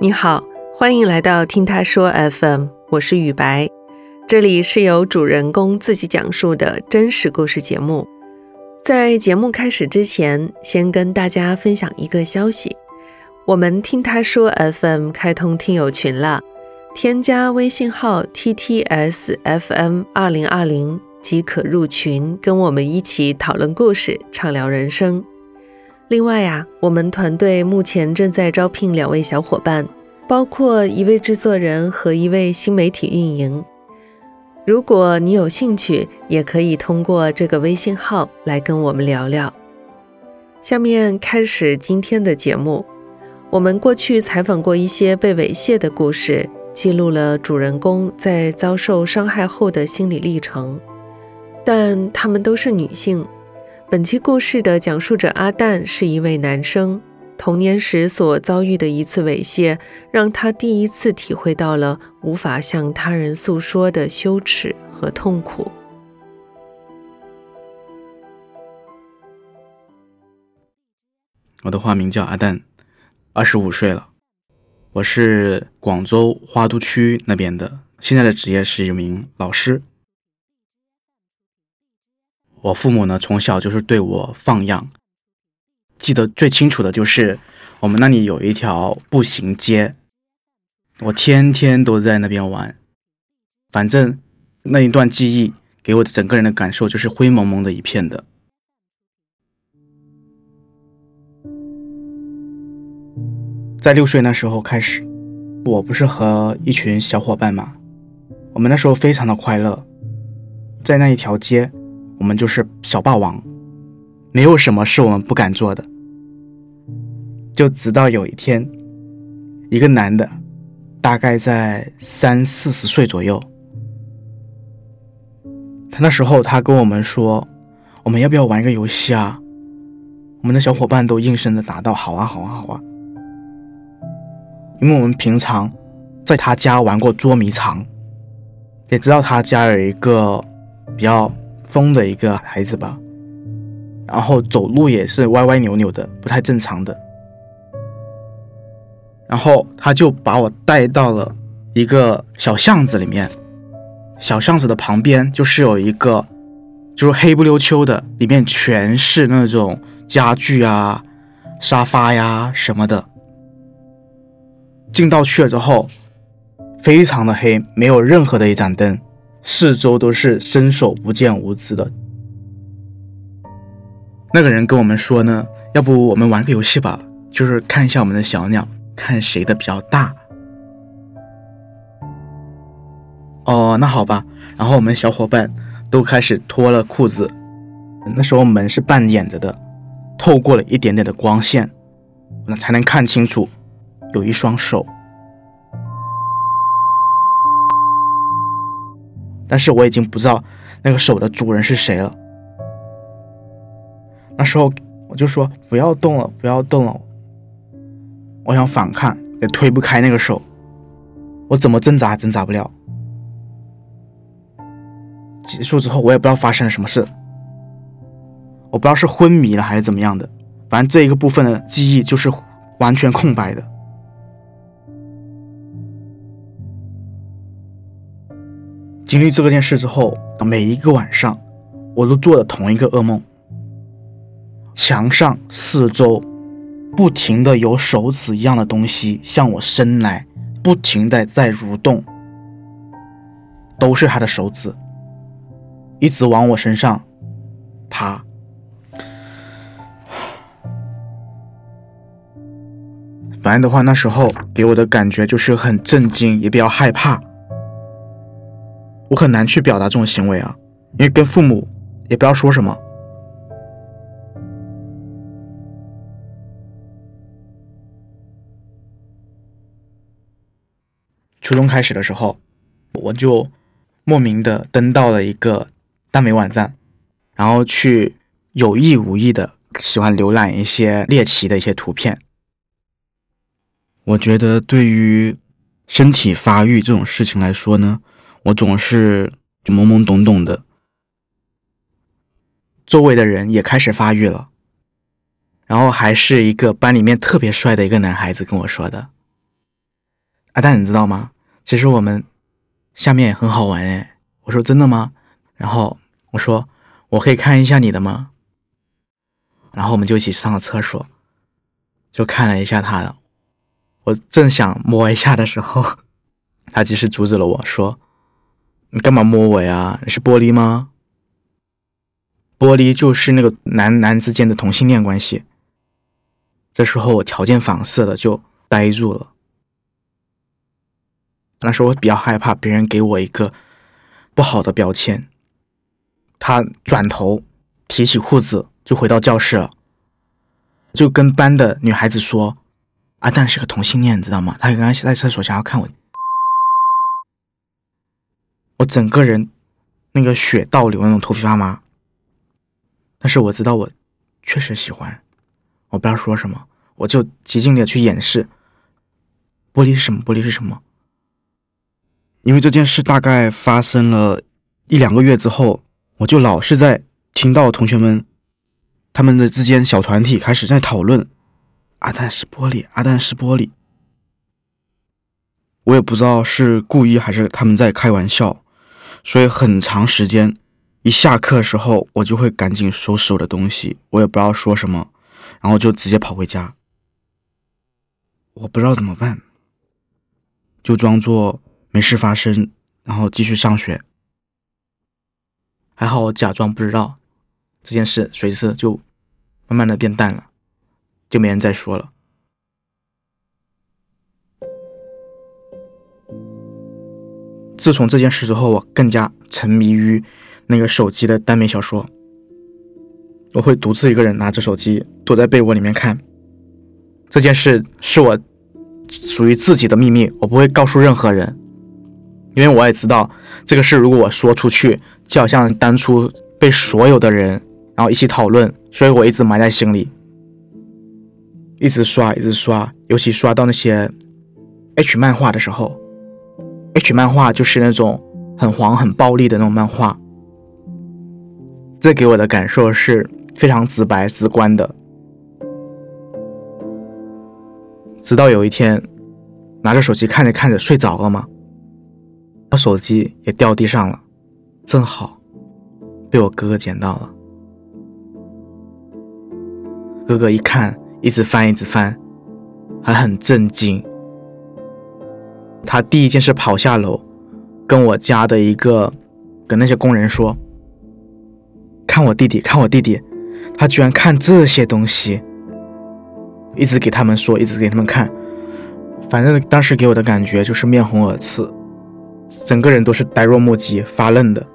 你好，欢迎来到听他说 FM，我是雨白，这里是由主人公自己讲述的真实故事节目。在节目开始之前，先跟大家分享一个消息：我们听他说 FM 开通听友群了，添加微信号 ttsfm 二零二零即可入群，跟我们一起讨论故事，畅聊人生。另外呀，我们团队目前正在招聘两位小伙伴，包括一位制作人和一位新媒体运营。如果你有兴趣，也可以通过这个微信号来跟我们聊聊。下面开始今天的节目。我们过去采访过一些被猥亵的故事，记录了主人公在遭受伤害后的心理历程，但他们都是女性。本期故事的讲述者阿蛋是一位男生，童年时所遭遇的一次猥亵，让他第一次体会到了无法向他人诉说的羞耻和痛苦。我的化名叫阿蛋，二十五岁了，我是广州花都区那边的，现在的职业是一名老师。我父母呢，从小就是对我放养。记得最清楚的就是我们那里有一条步行街，我天天都在那边玩。反正那一段记忆给我的整个人的感受就是灰蒙蒙的一片的。在六岁那时候开始，我不是和一群小伙伴嘛，我们那时候非常的快乐，在那一条街。我们就是小霸王，没有什么是我们不敢做的。就直到有一天，一个男的，大概在三四十岁左右，他那时候他跟我们说：“我们要不要玩一个游戏啊？”我们的小伙伴都应声的答道：“好啊，好啊，好啊。”因为我们平常在他家玩过捉迷藏，也知道他家有一个比较。疯的一个孩子吧，然后走路也是歪歪扭扭的，不太正常的。然后他就把我带到了一个小巷子里面，小巷子的旁边就是有一个，就是黑不溜秋的，里面全是那种家具啊、沙发呀什么的。进到去了之后，非常的黑，没有任何的一盏灯。四周都是伸手不见五指的。那个人跟我们说呢，要不我们玩个游戏吧，就是看一下我们的小鸟，看谁的比较大。哦，那好吧。然后我们小伙伴都开始脱了裤子，那时候门是半掩着的，透过了一点点的光线，那才能看清楚，有一双手。但是我已经不知道那个手的主人是谁了。那时候我就说不要动了，不要动了。我想反抗，也推不开那个手，我怎么挣扎挣扎不了。结束之后，我也不知道发生了什么事，我不知道是昏迷了还是怎么样的，反正这一个部分的记忆就是完全空白的。经历这个件事之后，每一个晚上，我都做了同一个噩梦。墙上四周，不停的有手指一样的东西向我伸来，不停的在蠕动，都是他的手指，一直往我身上爬。反正的话，那时候给我的感觉就是很震惊，也比较害怕。我很难去表达这种行为啊，因为跟父母也不知道说什么。初中开始的时候，我就莫名的登到了一个耽美网站，然后去有意无意的喜欢浏览一些猎奇的一些图片。我觉得对于身体发育这种事情来说呢。我总是就懵懵懂懂的，周围的人也开始发育了，然后还是一个班里面特别帅的一个男孩子跟我说的，阿蛋，你知道吗？其实我们下面也很好玩哎。我说真的吗？然后我说我可以看一下你的吗？然后我们就一起上了厕所，就看了一下他的。我正想摸一下的时候，他及时阻止了我说：“你干嘛摸我呀？你是玻璃吗？玻璃就是那个男男之间的同性恋关系。”这时候我条件反射的就呆住了。那时候我比较害怕别人给我一个不好的标签。他转头提起裤子就回到教室了，就跟班的女孩子说：“阿蛋是个同性恋，你知道吗？他刚刚在厕所想要看我。”我整个人那个血倒流，那种头皮发麻。但是我知道我确实喜欢。我不知道说什么，我就极尽力的去掩饰。玻璃是什么？玻璃是什么？因为这件事大概发生了一两个月之后，我就老是在听到同学们他们的之间小团体开始在讨论阿蛋是玻璃，阿蛋是玻璃。我也不知道是故意还是他们在开玩笑，所以很长时间一下课时候，我就会赶紧收拾我的东西，我也不知道说什么。然后就直接跑回家，我不知道怎么办，就装作没事发生，然后继续上学。还好我假装不知道这件事，随之就慢慢的变淡了，就没人再说了。自从这件事之后，我更加沉迷于那个手机的耽美小说。我会独自一个人拿着手机躲在被窝里面看。这件事是我属于自己的秘密，我不会告诉任何人，因为我也知道这个事如果我说出去，就好像当初被所有的人然后一起讨论，所以我一直埋在心里，一直刷，一直刷，尤其刷到那些 H 漫画的时候，H 漫画就是那种很黄、很暴力的那种漫画，这给我的感受是。非常直白、直观的。直到有一天，拿着手机看着看着睡着了吗？他手机也掉地上了，正好被我哥哥捡到了。哥哥一看，一直翻，一直翻，还很震惊。他第一件事跑下楼，跟我家的一个跟那些工人说：“看我弟弟，看我弟弟。”他居然看这些东西，一直给他们说，一直给他们看。反正当时给我的感觉就是面红耳赤，整个人都是呆若木鸡、发愣的。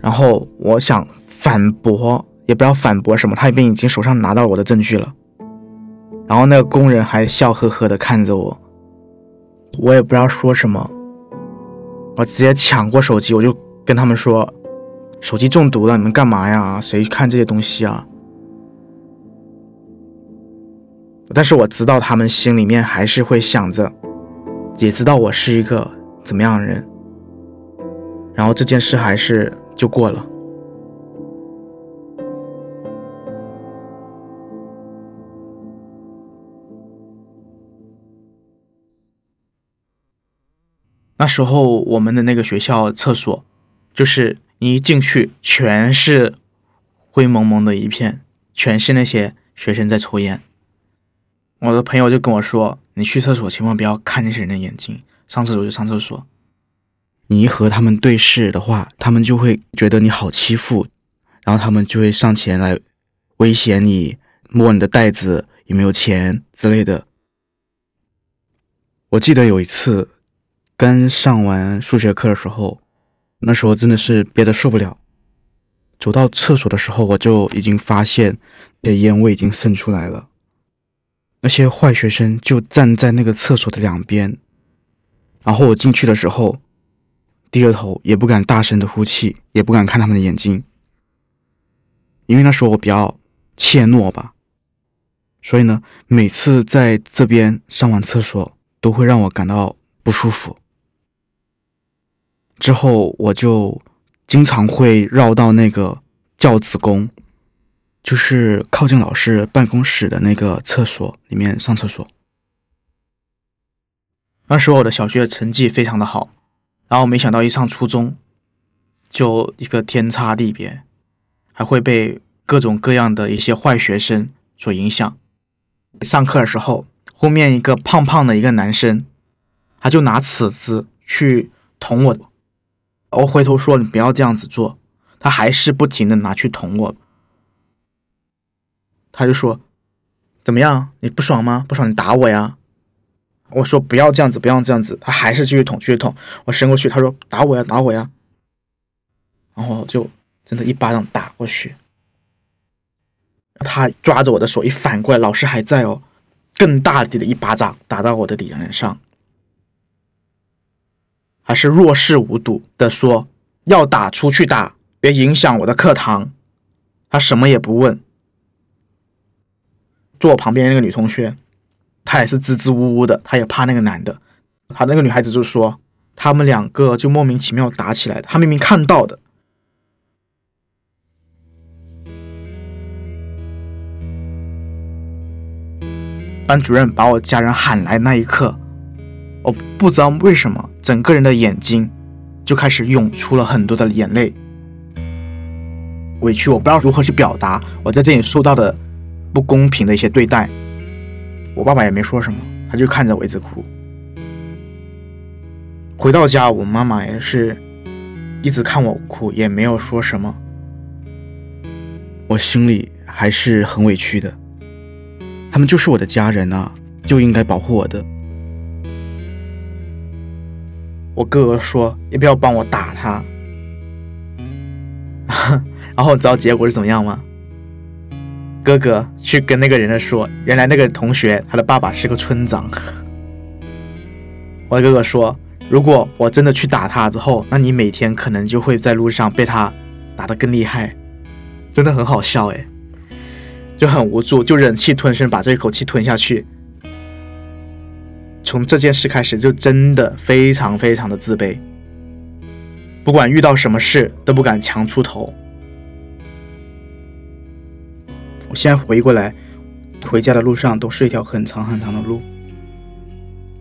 然后我想反驳，也不知道反驳什么，他那边已经手上拿到我的证据了。然后那个工人还笑呵呵的看着我，我也不知道说什么，我直接抢过手机，我就跟他们说。手机中毒了，你们干嘛呀？谁看这些东西啊？但是我知道他们心里面还是会想着，也知道我是一个怎么样的人。然后这件事还是就过了。那时候我们的那个学校厕所就是。你一进去，全是灰蒙蒙的一片，全是那些学生在抽烟。我的朋友就跟我说：“你去厕所千万不要看那些人的眼睛，上厕所就上厕所。你一和他们对视的话，他们就会觉得你好欺负，然后他们就会上前来威胁你，摸你的袋子有没有钱之类的。”我记得有一次刚上完数学课的时候。那时候真的是憋得受不了，走到厕所的时候，我就已经发现那烟味已经渗出来了。那些坏学生就站在那个厕所的两边，然后我进去的时候，低着头，也不敢大声的呼气，也不敢看他们的眼睛，因为那时候我比较怯懦吧，所以呢，每次在这边上完厕所，都会让我感到不舒服。之后我就经常会绕到那个教子宫，就是靠近老师办公室的那个厕所里面上厕所。那时候我的小学成绩非常的好，然后没想到一上初中，就一个天差地别，还会被各种各样的一些坏学生所影响。上课的时候，后面一个胖胖的一个男生，他就拿尺子去捅我，我回头说你不要这样子做，他还是不停的拿去捅我。他就说：“怎么样？你不爽吗？不爽你打我呀！”我说：“不要这样子，不要这样子。”他还是继续捅，继续捅。我伸过去，他说：“打我呀，打我呀！”然后就真的一巴掌打过去。他抓着我的手一反过来，老师还在哦，更大力的一巴掌打到我的脸上，还是若视无睹的说：“要打出去打，别影响我的课堂。”他什么也不问。坐我旁边那个女同学，她也是支支吾吾的，她也怕那个男的。她那个女孩子就说，他们两个就莫名其妙打起来的，她明明看到的。班主任把我家人喊来那一刻，我不知道为什么，整个人的眼睛就开始涌出了很多的眼泪，委屈我不知道如何去表达我在这里受到的。不公平的一些对待，我爸爸也没说什么，他就看着我一直哭。回到家，我妈妈也是一直看我哭，也没有说什么。我心里还是很委屈的，他们就是我的家人啊，就应该保护我的。我哥哥说要不要帮我打他，然后你知道结果是怎么样吗？哥哥去跟那个人说，原来那个同学他的爸爸是个村长。我哥哥说，如果我真的去打他之后，那你每天可能就会在路上被他打得更厉害，真的很好笑哎，就很无助，就忍气吞声把这一口气吞下去。从这件事开始，就真的非常非常的自卑，不管遇到什么事都不敢强出头。我现在回过来，回家的路上都是一条很长很长的路，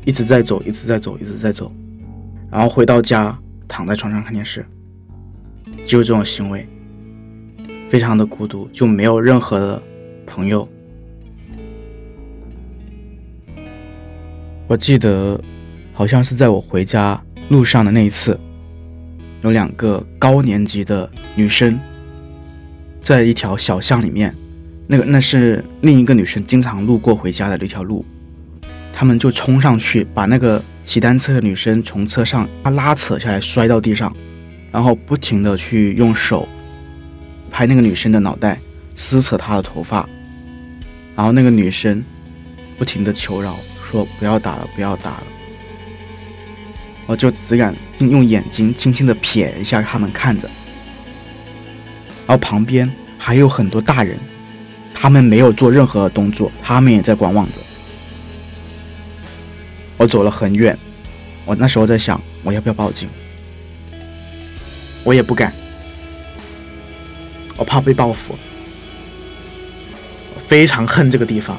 一直在走，一直在走，一直在走。然后回到家，躺在床上看电视，就是这种行为，非常的孤独，就没有任何的朋友。我记得，好像是在我回家路上的那一次，有两个高年级的女生，在一条小巷里面。那个那是另一个女生经常路过回家的那条路，他们就冲上去把那个骑单车的女生从车上拉扯下来，摔到地上，然后不停的去用手拍那个女生的脑袋，撕扯她的头发，然后那个女生不停的求饶，说不要打了，不要打了，我就只敢用眼睛轻轻的瞥一下他们看着，然后旁边还有很多大人。他们没有做任何的动作，他们也在观望着。我走了很远，我那时候在想，我要不要报警？我也不敢，我怕被报复。非常恨这个地方，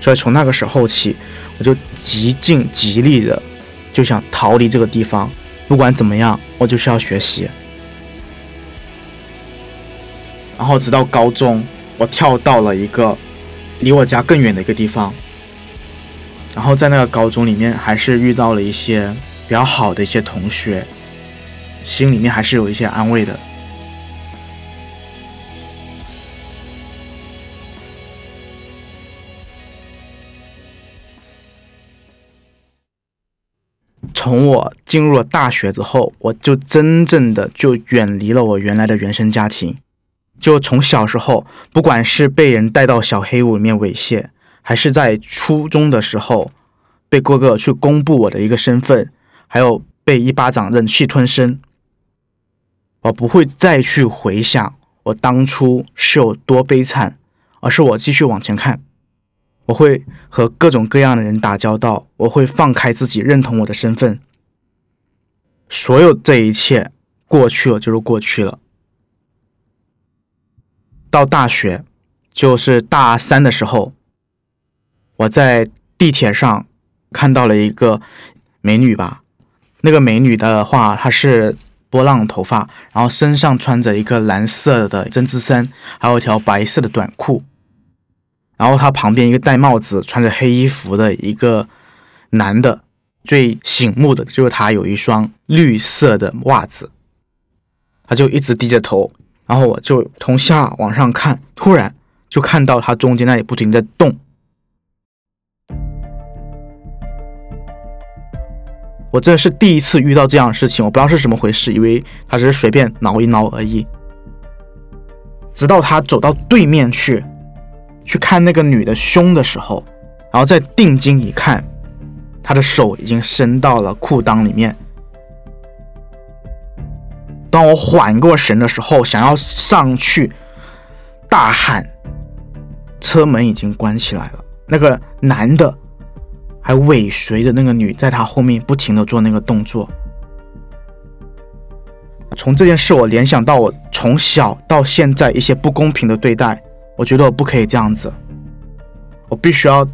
所以从那个时候起，我就极尽极力的就想逃离这个地方。不管怎么样，我就是要学习。然后直到高中，我跳到了一个离我家更远的一个地方。然后在那个高中里面，还是遇到了一些比较好的一些同学，心里面还是有一些安慰的。从我进入了大学之后，我就真正的就远离了我原来的原生家庭。就从小时候，不管是被人带到小黑屋里面猥亵，还是在初中的时候被哥哥去公布我的一个身份，还有被一巴掌忍气吞声，我不会再去回想我当初是有多悲惨，而是我继续往前看，我会和各种各样的人打交道，我会放开自己，认同我的身份，所有这一切过去了就是过去了。到大学，就是大三的时候，我在地铁上看到了一个美女吧。那个美女的话，她是波浪头发，然后身上穿着一个蓝色的针织衫，还有一条白色的短裤。然后他旁边一个戴帽子、穿着黑衣服的一个男的，最醒目的就是他有一双绿色的袜子。他就一直低着头，然后我就从下往上看，突然就看到他中间那里不停在动。我这是第一次遇到这样的事情，我不知道是怎么回事，以为他只是随便挠一挠而已。直到他走到对面去，去看那个女的胸的时候，然后再定睛一看，他的手已经伸到了裤裆里面。当我缓过神的时候，想要上去大喊，车门已经关起来了。那个男的。还尾随着那个女，在他后面不停的做那个动作。从这件事，我联想到我从小到现在一些不公平的对待，我觉得我不可以这样子，我必须要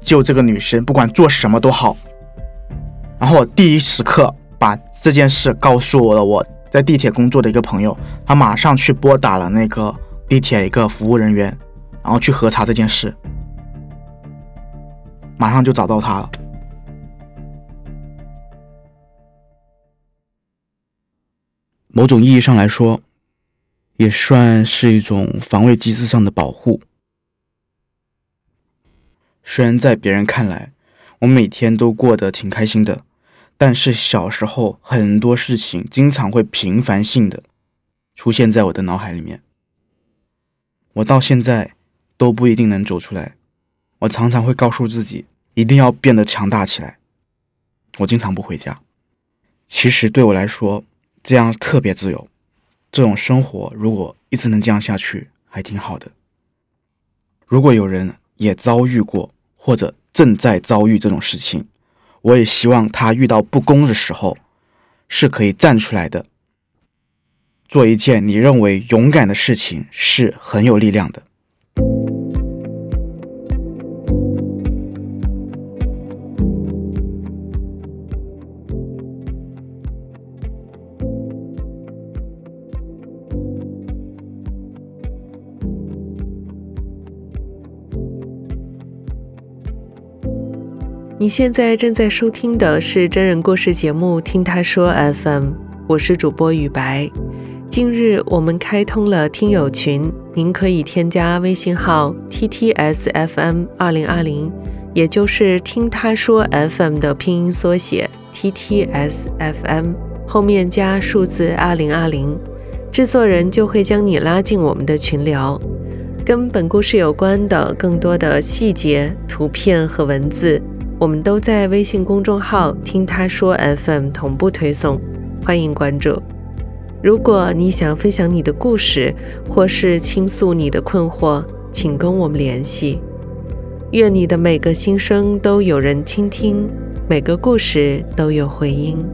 救这个女生，不管做什么都好。然后我第一时刻把这件事告诉我了我在地铁工作的一个朋友，他马上去拨打了那个地铁一个服务人员，然后去核查这件事。马上就找到他了。某种意义上来说，也算是一种防卫机制上的保护。虽然在别人看来，我每天都过得挺开心的，但是小时候很多事情经常会频繁性的出现在我的脑海里面，我到现在都不一定能走出来。我常常会告诉自己。一定要变得强大起来。我经常不回家，其实对我来说，这样特别自由。这种生活如果一直能这样下去，还挺好的。如果有人也遭遇过或者正在遭遇这种事情，我也希望他遇到不公的时候，是可以站出来的，做一件你认为勇敢的事情，是很有力量的。你现在正在收听的是真人故事节目《听他说 FM》，我是主播雨白。近日我们开通了听友群，您可以添加微信号 ttsfm 二零二零，也就是听他说 FM 的拼音缩写 ttsfm 后面加数字二零二零，制作人就会将你拉进我们的群聊。跟本故事有关的更多的细节、图片和文字。我们都在微信公众号“听他说 FM” 同步推送，欢迎关注。如果你想分享你的故事，或是倾诉你的困惑，请跟我们联系。愿你的每个心声都有人倾听，每个故事都有回音。